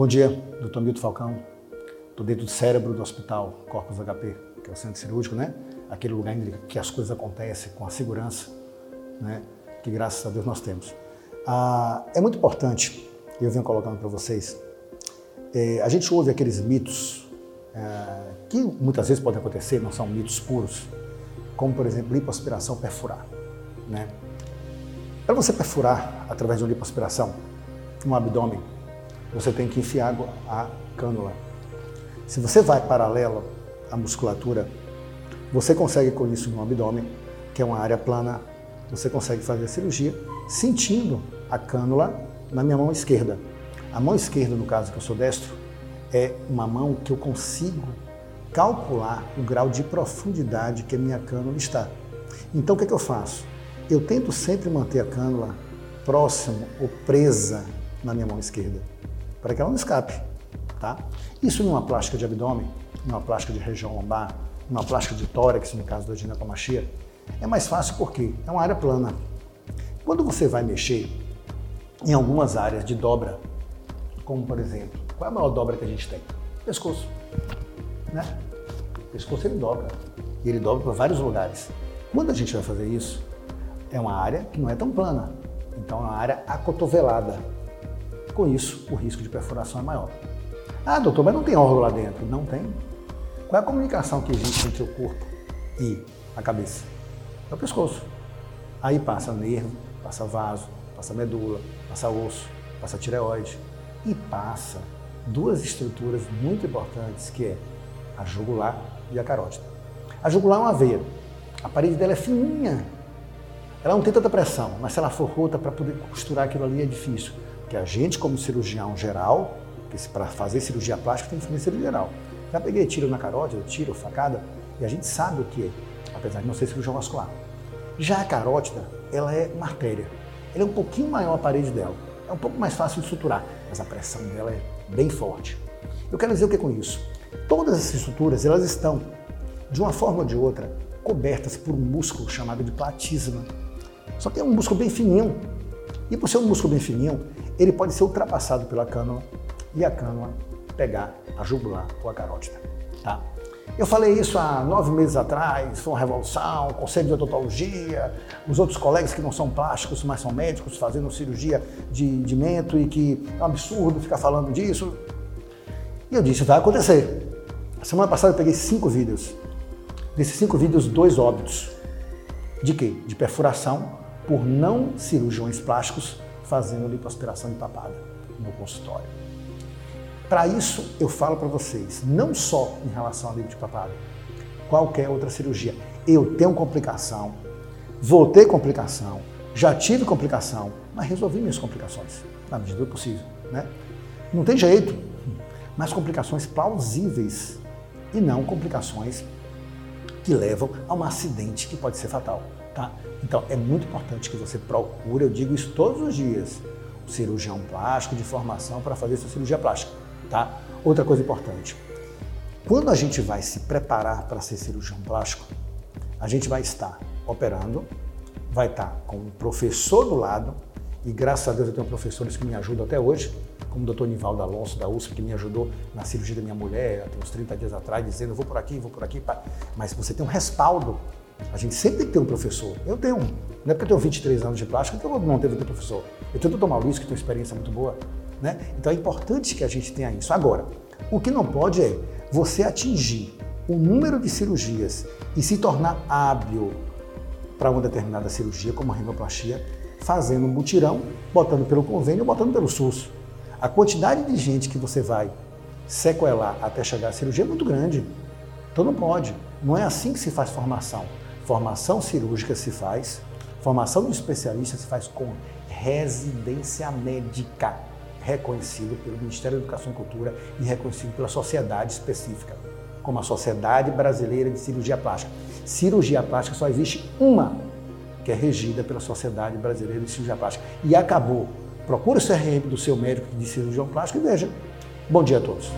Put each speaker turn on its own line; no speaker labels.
Bom dia, doutor Milton Falcão. Estou dentro do cérebro do hospital Corpus HP, que é o centro cirúrgico, né? Aquele lugar em que as coisas acontecem com a segurança, né? Que graças a Deus nós temos. Ah, é muito importante, eu venho colocando para vocês, é, a gente ouve aqueles mitos é, que muitas vezes podem acontecer, não são mitos puros, como por exemplo lipoaspiração perfurar, né? Para você perfurar através de uma lipoaspiração um abdômen, você tem que enfiar a cânula. Se você vai paralelo à musculatura, você consegue com isso no abdômen, que é uma área plana, você consegue fazer a cirurgia sentindo a cânula na minha mão esquerda. A mão esquerda, no caso que eu sou destro, é uma mão que eu consigo calcular o grau de profundidade que a minha cânula está. Então o que, é que eu faço? Eu tento sempre manter a cânula próximo ou presa na minha mão esquerda para que ela não escape. Tá? Isso numa plástica de abdômen, numa plástica de região lombar, numa plástica de tórax, no caso da ginecomastia, é mais fácil porque é uma área plana. Quando você vai mexer em algumas áreas de dobra, como por exemplo, qual é a maior dobra que a gente tem? Pescoço. Né? pescoço ele dobra. E ele dobra para vários lugares. Quando a gente vai fazer isso, é uma área que não é tão plana. Então é uma área acotovelada. Com isso, o risco de perfuração é maior. Ah, doutor, mas não tem órgão lá dentro. Não tem. Qual é a comunicação que existe entre o corpo e a cabeça? É o pescoço. Aí passa nervo, passa vaso, passa medula, passa osso, passa tireoide e passa duas estruturas muito importantes que é a jugular e a carótida. A jugular é uma veia. A parede dela é fininha. Ela não tem tanta pressão, mas se ela for rota para poder costurar aquilo ali é difícil. Porque a gente, como cirurgião geral, para fazer cirurgia plástica tem que fazer cirurgia geral. Já peguei tiro na carótida, tiro, facada, e a gente sabe o que é, apesar de não ser cirurgião vascular. Já a carótida, ela é uma artéria. Ela é um pouquinho maior a parede dela. É um pouco mais fácil de suturar, mas a pressão dela é bem forte. Eu quero dizer o que é com isso? Todas essas estruturas, elas estão, de uma forma ou de outra, cobertas por um músculo chamado de platisma. Só que é um músculo bem fininho. E por ser um músculo bem fininho, ele pode ser ultrapassado pela cânula e a cânula pegar a jugular ou a carótida. Tá? Eu falei isso há nove meses atrás, foi uma revolução, conselho de odontologia, os outros colegas que não são plásticos, mas são médicos, fazendo cirurgia de, de mento e que é um absurdo ficar falando disso. E eu disse, vai acontecer. A semana passada eu peguei cinco vídeos. Desses cinco vídeos, dois óbitos. De quê? De perfuração por não cirurgiões plásticos fazendo lipoaspiração empapada no consultório. Para isso, eu falo para vocês, não só em relação à lipo de qualquer outra cirurgia. Eu tenho complicação, vou ter complicação, já tive complicação, mas resolvi minhas complicações, na medida do possível. Né? Não tem jeito, mas complicações plausíveis e não complicações que levam a um acidente que pode ser fatal. Tá? Então, é muito importante que você procure, eu digo isso todos os dias, um cirurgião plástico de formação para fazer sua cirurgia plástica. Tá? Outra coisa importante, quando a gente vai se preparar para ser cirurgião plástico, a gente vai estar operando, vai estar com um professor do lado, e graças a Deus eu tenho professores que me ajudam até hoje, como o doutor Nivaldo Alonso da USP, que me ajudou na cirurgia da minha mulher, até uns 30 dias atrás, dizendo, vou por aqui, vou por aqui, mas você tem um respaldo a gente sempre tem que ter um professor. Eu tenho um. Não é porque eu tenho 23 anos de plástica que eu não devo ter professor. Eu tenho o doutor Maurício, que tem uma experiência muito boa. Né? Então é importante que a gente tenha isso. Agora, o que não pode é você atingir o número de cirurgias e se tornar hábil para uma determinada cirurgia, como a rinoplastia, fazendo um mutirão, botando pelo convênio ou botando pelo SUS. A quantidade de gente que você vai sequelar até chegar à cirurgia é muito grande. Então não pode. Não é assim que se faz formação. Formação cirúrgica se faz, formação de especialista se faz com residência médica, reconhecido pelo Ministério da Educação e Cultura e reconhecido pela sociedade específica, como a Sociedade Brasileira de Cirurgia Plástica. Cirurgia plástica só existe uma, que é regida pela Sociedade Brasileira de Cirurgia Plástica. E acabou. Procure o CRM do seu médico de cirurgião plástico e veja. Bom dia a todos.